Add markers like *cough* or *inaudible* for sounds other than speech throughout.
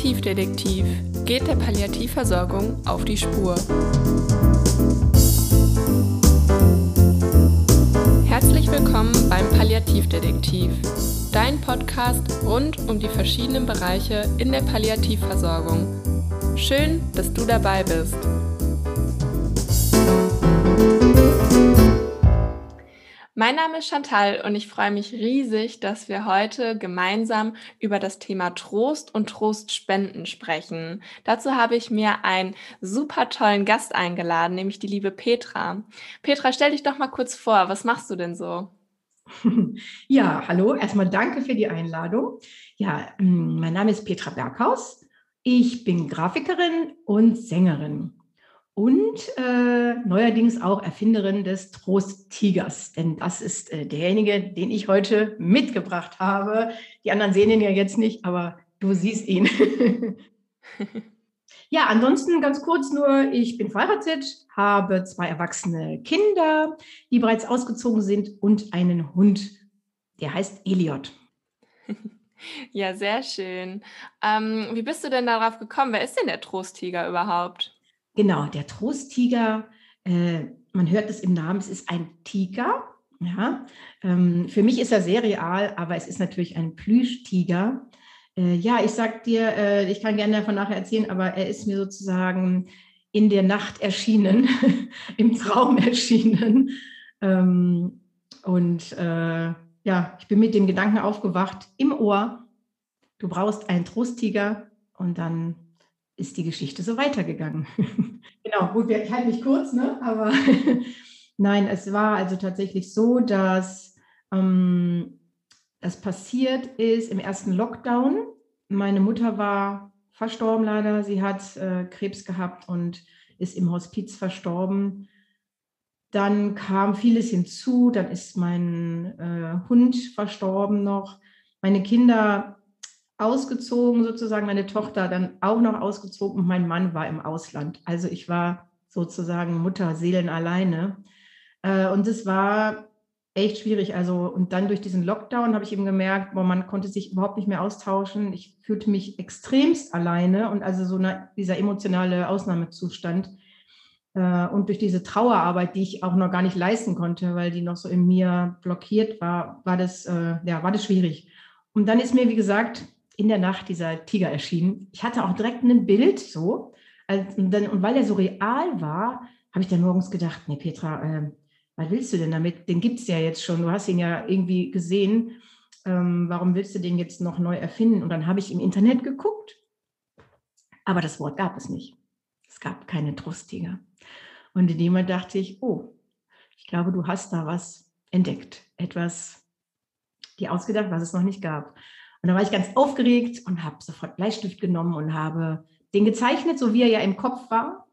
Palliativdetektiv geht der Palliativversorgung auf die Spur. Herzlich willkommen beim Palliativdetektiv, dein Podcast rund um die verschiedenen Bereiche in der Palliativversorgung. Schön, dass du dabei bist. Mein Name ist Chantal und ich freue mich riesig, dass wir heute gemeinsam über das Thema Trost und Trostspenden sprechen. Dazu habe ich mir einen super tollen Gast eingeladen, nämlich die liebe Petra. Petra, stell dich doch mal kurz vor, was machst du denn so? *laughs* Ja, hallo, erstmal danke für die Einladung. Ja, mm, mein Name ist Petra Berghaus. Ich bin Grafikerin und Sängerin und äh, neuerdings auch Erfinderin des Trost-Tigers. Denn das ist äh, derjenige, den ich heute mitgebracht habe. Die anderen sehen ihn ja jetzt nicht, aber du siehst ihn. *laughs* ja, ansonsten ganz kurz nur, ich bin verheiratet, habe zwei erwachsene Kinder, die bereits ausgezogen sind und einen Hund, der heißt Eliot. *laughs* Ja, sehr schön. Ähm, wie bist du denn darauf gekommen? Wer ist denn der Trosttiger überhaupt? Genau, der Trosttiger, äh, man hört es im Namen, es ist ein Tiger. Ja, ähm, für mich ist er sehr real, aber es ist natürlich ein Plüschtiger. Äh, ja, ich sag dir, äh, ich kann gerne davon nachher erzählen, aber er ist mir sozusagen in der Nacht erschienen, *laughs* im Traum erschienen. Ähm, und äh, ja, ich bin mit dem Gedanken aufgewacht im Ohr, du brauchst einen Trosttiger und dann ist die Geschichte so weitergegangen. *laughs* genau, gut, ich halte mich kurz, ne? aber *laughs* nein, es war also tatsächlich so, dass ähm, das passiert ist im ersten Lockdown. Meine Mutter war verstorben leider. Sie hat äh, Krebs gehabt und ist im Hospiz verstorben. Dann kam vieles hinzu. Dann ist mein äh, Hund verstorben noch. Meine Kinder ausgezogen, sozusagen meine Tochter dann auch noch ausgezogen und mein Mann war im Ausland. Also ich war sozusagen Mutterseelen alleine. Äh, und es war echt schwierig. Also, und dann durch diesen Lockdown habe ich eben gemerkt, boah, man konnte sich überhaupt nicht mehr austauschen. Ich fühlte mich extremst alleine und also so eine, dieser emotionale Ausnahmezustand. Äh, und durch diese Trauerarbeit, die ich auch noch gar nicht leisten konnte, weil die noch so in mir blockiert war, war das, äh, ja, war das schwierig. Und dann ist mir, wie gesagt, in der Nacht dieser Tiger erschienen. Ich hatte auch direkt ein Bild so. Und, dann, und weil er so real war, habe ich dann morgens gedacht, nee, Petra, äh, was willst du denn damit? Den gibt es ja jetzt schon. Du hast ihn ja irgendwie gesehen. Ähm, warum willst du den jetzt noch neu erfinden? Und dann habe ich im Internet geguckt. Aber das Wort gab es nicht. Es gab keine Trosttiger. Und in dem Moment dachte ich, oh, ich glaube, du hast da was entdeckt. Etwas dir ausgedacht, was es noch nicht gab. Und da war ich ganz aufgeregt und habe sofort Bleistift genommen und habe den gezeichnet, so wie er ja im Kopf war.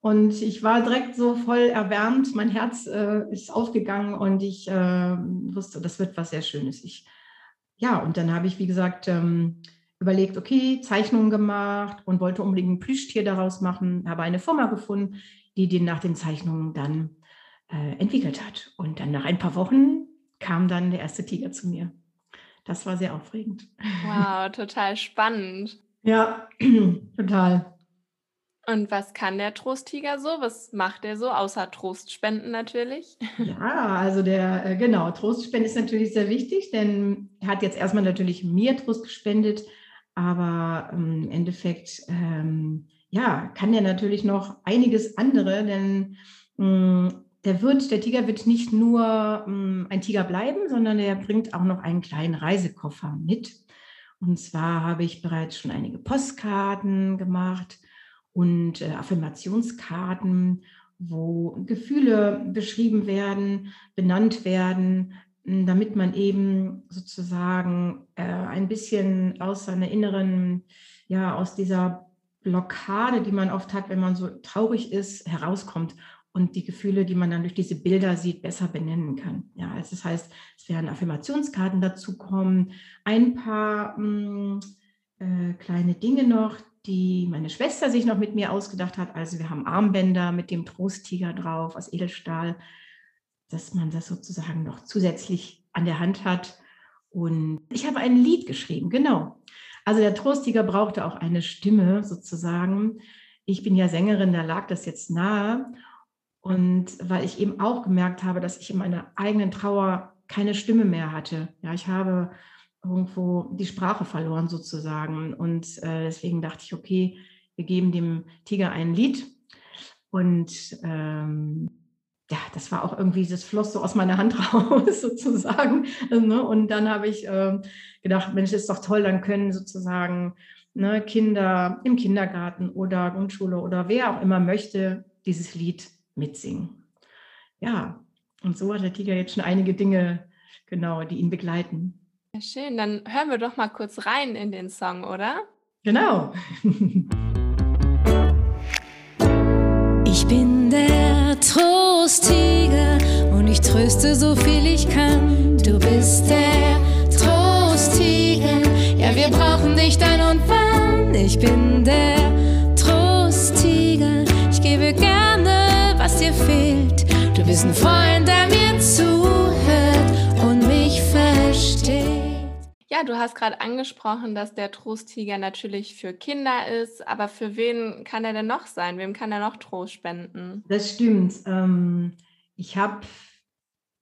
Und ich war direkt so voll erwärmt, mein Herz äh, ist aufgegangen und ich äh, wusste, das wird was sehr Schönes. Ich, ja, und dann habe ich, wie gesagt, ähm, überlegt, okay, Zeichnungen gemacht und wollte unbedingt ein Plüschtier daraus machen, habe eine Firma gefunden, die den nach den Zeichnungen dann äh, entwickelt hat. Und dann nach ein paar Wochen kam dann der erste Tiger zu mir das war sehr aufregend. Wow, total spannend. ja, *clears throat* total. Und was kann der Trosttiger so? Was macht er so, außer Trostspenden natürlich? *laughs* Ja, also der, äh, genau, Trostspenden ist natürlich sehr wichtig, denn er hat jetzt erstmal natürlich mir Trost gespendet, aber ähm, im Endeffekt, ähm, ja, kann er natürlich noch einiges andere, denn mh, mm, der wird, der Tiger wird nicht nur ähm, ein Tiger bleiben, sondern er bringt auch noch einen kleinen Reisekoffer mit. Und zwar habe ich bereits schon einige Postkarten gemacht und äh, Affirmationskarten, wo Gefühle beschrieben werden, benannt werden, damit man eben sozusagen äh, ein bisschen aus seiner inneren, ja, aus dieser Blockade, die man oft hat, wenn man so traurig ist, herauskommt und die Gefühle, die man dann durch diese Bilder sieht, besser benennen kann. Ja, also das heißt, es werden Affirmationskarten dazu kommen, ein paar mh, hm, äh, kleine Dinge noch, die meine Schwester sich noch mit mir ausgedacht hat. Also wir haben Armbänder mit dem Trosttiger drauf aus Edelstahl, dass man das sozusagen noch zusätzlich an der Hand hat. Und ich habe ein Lied geschrieben, genau. Also der Trosttiger brauchte auch eine Stimme sozusagen. Ich bin ja Sängerin, da lag das jetzt nahe. Und weil ich eben auch gemerkt habe, dass ich in meiner eigenen Trauer keine Stimme mehr hatte. Ja, ich habe irgendwo die Sprache verloren sozusagen. Und äh, deswegen dachte ich, okay, wir geben dem Tiger ein Lied. Und ähm, ja, das war auch irgendwie, das floss so aus meiner Hand *laughs* raus sozusagen. Ne? Und dann habe ich äh, gedacht, Mensch, ist doch toll, dann können sozusagen ne, Kinder im Kindergarten oder Grundschule oder wer auch immer möchte dieses Lied mitsingen. Ja, und so hat der Tiger jetzt schon einige Dinge, genau, die ihn begleiten. Ja, schön, dann hören wir doch mal kurz rein in den Song, oder? Genau. *laughs* Ich bin der Trosttiger und ich tröste so viel ich kann. Du bist der Trosttiger, ja wir brauchen dich dann und wann. Ich bin der Trosttiger, ich gebe gerne, dir fehlt. Du bist ein Freund, der mir zuhört und mich versteht. Ja, du hast gerade angesprochen, dass der Trosttiger natürlich für Kinder ist, aber für wen kann er denn noch sein? Wem kann er noch Trost spenden? Das stimmt. Ähm, ich habe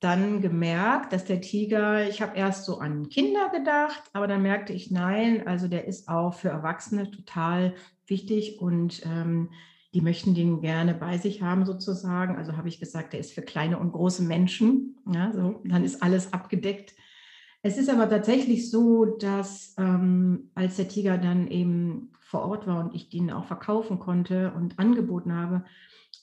dann gemerkt, dass der Tiger, ich habe erst so an Kinder gedacht, aber dann merkte ich, nein, also der ist auch für Erwachsene total wichtig und ähm, die möchten den gerne bei sich haben sozusagen. Also habe ich gesagt, der ist für kleine und große Menschen. Ja, so, dann ist alles abgedeckt. Es ist aber tatsächlich so, dass ähm, als der Tiger dann eben vor Ort war und ich den auch verkaufen konnte und angeboten habe,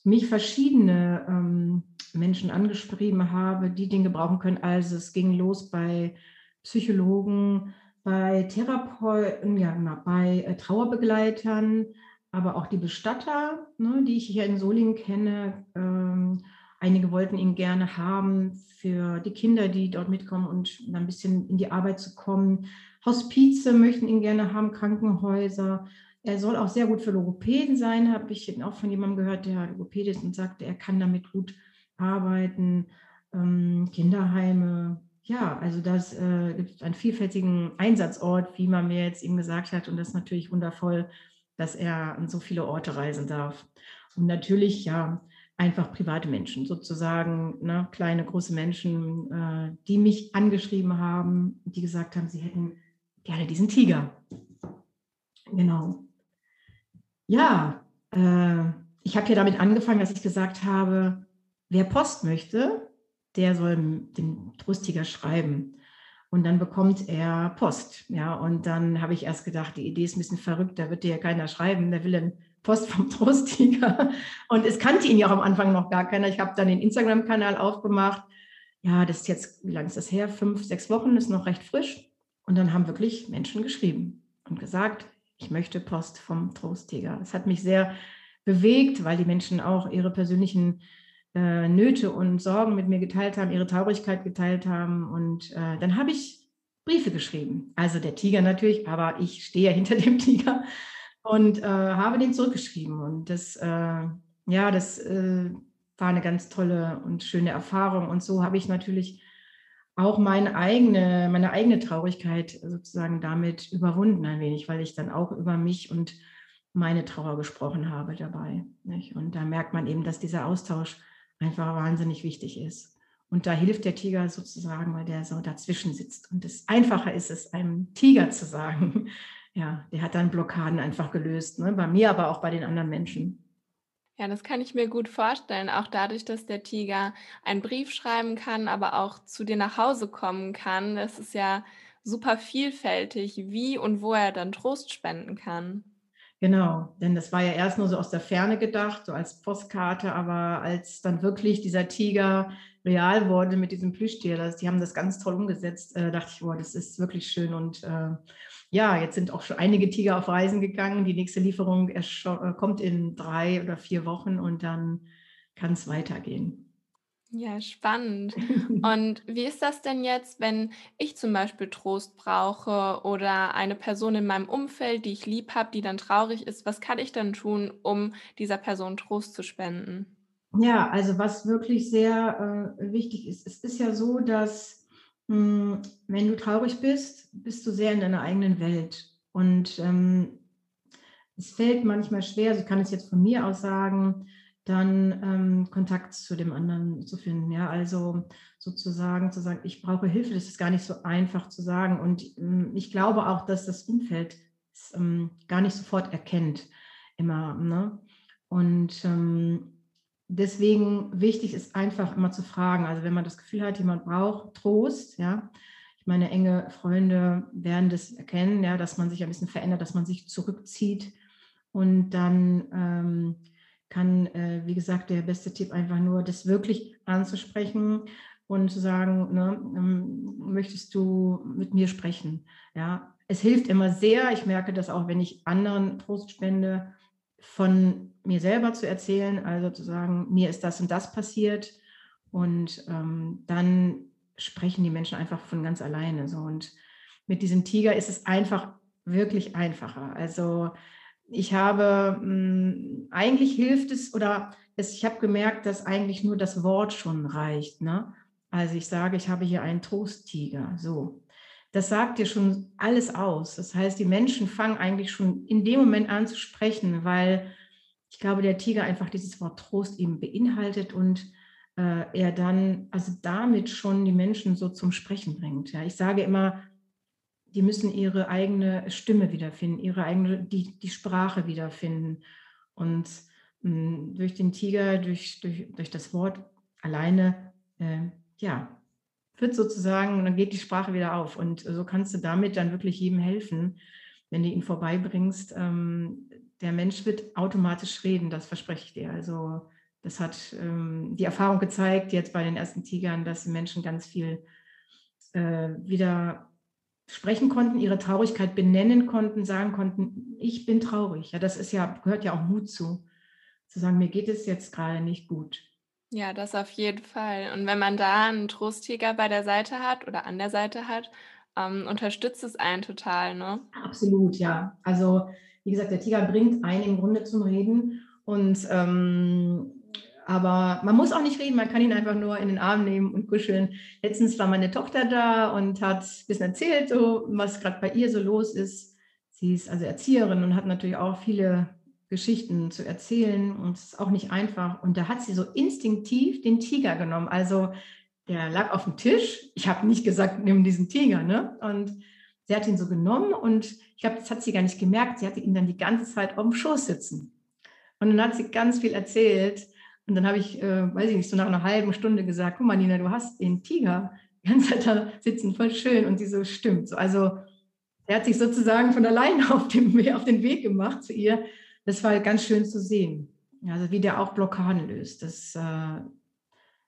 mich verschiedene ähm, Menschen angeschrieben habe, die den gebrauchen können. Also es ging los bei Psychologen, bei Therapeuten, ja, bei äh, Trauerbegleitern, aber auch die Bestatter, ne, die ich hier in Solingen kenne. Ähm, einige wollten ihn gerne haben für die Kinder, die dort mitkommen und ein bisschen in die Arbeit zu kommen. Hospize möchten ihn gerne haben, Krankenhäuser. Er soll auch sehr gut für Logopäden sein, habe ich auch von jemandem gehört, der Logopäd ist und sagte, er kann damit gut arbeiten. Ähm, Kinderheime, ja, also das äh, gibt einen vielfältigen Einsatzort, wie man mir jetzt eben gesagt hat. Und das ist natürlich wundervoll, dass er an so viele Orte reisen darf. Und natürlich, ja, einfach private Menschen, sozusagen ne, kleine, große Menschen, äh, die mich angeschrieben haben, die gesagt haben, sie hätten gerne diesen Tiger. Genau. Ja, äh, ich habe ja damit angefangen, dass ich gesagt habe, wer Post möchte, der soll den Trusttiger schreiben. Und dann bekommt er Post. Ja, und dann habe ich erst gedacht, die Idee ist ein bisschen verrückt, da wird dir ja keiner schreiben, der will dann Post vom *laughs* Trosttiger. Und es kannte ihn ja auch am Anfang noch gar keiner. Ich habe dann den Instagram-Kanal aufgemacht. Ja, das ist jetzt, wie lange ist das her? Fünf, sechs Wochen, ist noch recht frisch. Und dann haben wirklich Menschen geschrieben und gesagt, ich möchte Post vom Trosttiger. Das hat mich sehr bewegt, weil die Menschen auch ihre persönlichen äh, Nöte und Sorgen mit mir geteilt haben, ihre Traurigkeit geteilt haben. Und äh, dann habe ich Briefe geschrieben. Also der Tiger natürlich, aber ich stehe ja *laughs* hinter dem Tiger und äh, habe den zurückgeschrieben. Und das, äh, ja, das äh, war eine ganz tolle und schöne Erfahrung. Und so habe ich natürlich auch meine eigene, meine eigene Traurigkeit sozusagen damit überwunden ein wenig, weil ich dann auch über mich und meine Trauer gesprochen habe dabei. Nicht? Und da merkt man eben, dass dieser Austausch einfach wahnsinnig wichtig ist. Und da hilft der Tiger sozusagen, weil der so dazwischen sitzt. Und es einfacher ist es, einem Tiger zu sagen, *laughs* ja, der hat dann Blockaden einfach gelöst, ne? bei mir, aber auch bei den anderen Menschen. Ja, das kann ich mir gut vorstellen. Auch dadurch, dass der Tiger einen Brief schreiben kann, aber auch zu dir nach Hause kommen kann. Das ist ja super vielfältig, wie und wo er dann Trost spenden kann. Genau, denn das war ja erst nur so aus der Ferne gedacht, so als Postkarte, aber als dann wirklich dieser Tiger real wurde mit diesem Plüschtier, das, die haben das ganz toll umgesetzt, äh, dachte ich, boah, das ist wirklich schön und äh, ja, jetzt sind auch schon einige Tiger auf Reisen gegangen. Die nächste Lieferung äh, kommt in drei oder vier Wochen und dann kann es weitergehen. Ja, spannend. *laughs* Und wie ist das denn jetzt, wenn ich zum Beispiel Trost brauche oder eine Person in meinem Umfeld, die ich lieb habe, die dann traurig ist? Was kann ich dann tun, um dieser Person Trost zu spenden? Ja, also was wirklich sehr äh, wichtig ist, es ist ja so, dass hm, wenn du traurig bist, bist du sehr in deiner eigenen Welt. Und ähm, es fällt manchmal schwer, also ich kann es jetzt von mir aus sagen, dann ähm, Kontakt zu dem anderen zu finden. Ja, also sozusagen zu sagen, ich brauche Hilfe, das ist gar nicht so einfach zu sagen. Und ähm, ich glaube auch, dass das Umfeld es ähm, gar nicht sofort erkennt, immer. Ne? Und ähm, deswegen wichtig ist einfach immer zu fragen. Also wenn man das Gefühl hat, jemand braucht Trost, ja, meine, enge Freunde werden das erkennen, ja, dass man sich ein bisschen verändert, dass man sich zurückzieht und dann ähm, kann, äh, wie gesagt, der beste Tipp einfach nur, das wirklich anzusprechen und zu sagen, ne, ähm, möchtest du mit mir sprechen? Ja, es hilft immer sehr. Ich merke das auch, wenn ich anderen Trost spende, von mir selber zu erzählen, also zu sagen, mir ist das und das passiert. Und ähm, dann sprechen die Menschen einfach von ganz alleine. So. Und mit diesem Tiger ist es einfach wirklich einfacher. Also ich habe, mh, hm, eigentlich hilft es oder es, ich habe gemerkt, dass eigentlich nur das Wort schon reicht. Ne? Also ich sage, ich habe hier einen Trosttiger. So. Das sagt dir schon alles aus. Das heißt, die Menschen fangen eigentlich schon in dem Moment an zu sprechen, weil ich glaube, der Tiger einfach dieses Wort Trost eben beinhaltet und äh, er dann also damit schon die Menschen so zum Sprechen bringt. Ja, ich sage immer, die müssen ihre eigene Stimme wiederfinden, ihre eigene, die, die Sprache wiederfinden. Und mh, hm, durch den Tiger, durch, durch, durch das Wort alleine, äh, ja, wird sozusagen, dann geht die Sprache wieder auf. Und so kannst du damit dann wirklich jedem helfen, wenn du ihn vorbeibringst. Ähm, der Mensch wird automatisch reden, das verspreche ich dir. Also das hat ähm, die Erfahrung gezeigt, jetzt bei den ersten Tigern, dass die Menschen ganz viel äh, wieder sprechen konnten, ihre Traurigkeit benennen konnten, sagen konnten, ich bin traurig. Ja, das ist ja, gehört ja auch Mut zu, zu sagen, mir geht es jetzt gerade nicht gut. Ja, das auf jeden Fall. Und wenn man da einen Trosttiger bei der Seite hat oder an der Seite hat, ähm, unterstützt es einen total, ne? Absolut, ja. Also wie gesagt, der Tiger bringt einen im Grunde zum Reden und ähm, aber man muss auch nicht reden, man kann ihn einfach nur in den Arm nehmen und kuscheln. Letztens war meine Tochter da und hat ein bisschen erzählt, so, was gerade bei ihr so los ist. Sie ist also Erzieherin und hat natürlich auch viele Geschichten zu erzählen und es ist auch nicht einfach. Und da hat sie so instinktiv den Tiger genommen. Also der lag auf dem Tisch. Ich habe nicht gesagt, nimm diesen Tiger. Ne? Und sie hat ihn so genommen und ich glaube, das hat sie gar nicht gemerkt. Sie hatte ihn dann die ganze Zeit auf dem Schoß sitzen. Und dann hat sie ganz viel erzählt. Und dann habe ich, äh, weiß ich nicht, so nach einer halben Stunde gesagt, guck mal, Nina, du hast den Tiger die ganze Zeit da sitzen, voll schön. Und sie so, stimmt. So, also er hat sich sozusagen von alleine auf, auf den Weg gemacht zu ihr. Das war ganz schön zu sehen. Also wie der auch Blockaden löst. Das, äh,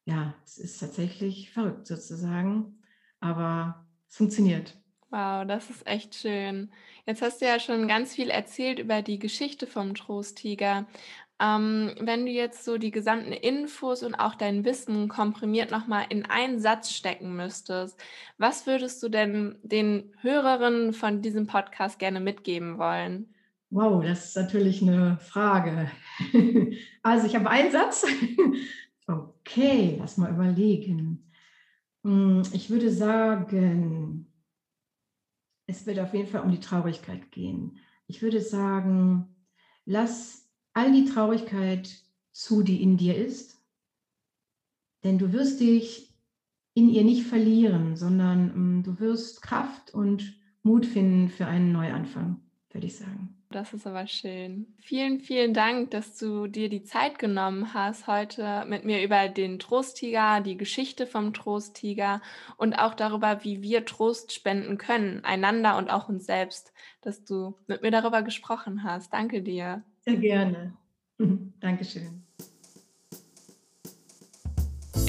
ja, es ist tatsächlich verrückt sozusagen. Aber es funktioniert. Wow, das ist echt schön. Jetzt hast du ja schon ganz viel erzählt über die Geschichte vom Trosttiger. Ähm, wenn du jetzt so die gesamten Infos und auch dein Wissen komprimiert nochmal in einen Satz stecken müsstest, was würdest du denn den Hörerinnen von diesem Podcast gerne mitgeben wollen? Wow, das ist natürlich eine Frage. *laughs* Also ich habe einen Satz. *laughs* Okay, lass mal überlegen. Hm, ich würde sagen, es wird auf jeden Fall um die Traurigkeit gehen. Ich würde sagen, lass all die Traurigkeit zu, die in dir ist. Denn du wirst dich in ihr nicht verlieren, sondern um, du wirst Kraft und Mut finden für einen Neuanfang, würde ich sagen. Das ist aber schön. Vielen, vielen Dank, dass du dir die Zeit genommen hast, heute mit mir über den Trosttiger, die Geschichte vom Trosttiger und auch darüber, wie wir Trost spenden können, einander und auch uns selbst, dass du mit mir darüber gesprochen hast. Danke dir. Sehr gerne. Dankeschön.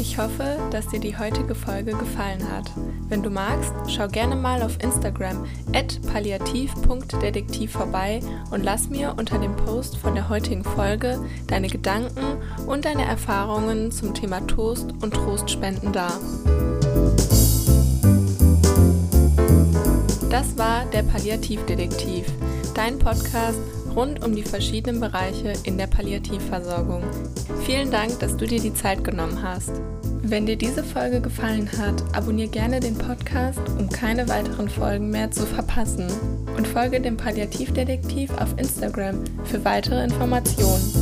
Ich hoffe, dass dir die heutige Folge gefallen hat. Wenn du magst, schau gerne mal auf Instagram at palliativ.detektiv vorbei und lass mir unter dem Post von der heutigen Folge deine Gedanken und deine Erfahrungen zum Thema Toast und Trostspenden da. Das war der Palliativdetektiv, dein Podcast rund um die verschiedenen Bereiche in der Palliativversorgung. Vielen Dank, dass du dir die Zeit genommen hast. Wenn dir diese Folge gefallen hat, abonniere gerne den Podcast, um keine weiteren Folgen mehr zu verpassen. Und folge dem Palliativdetektiv auf Instagram für weitere Informationen.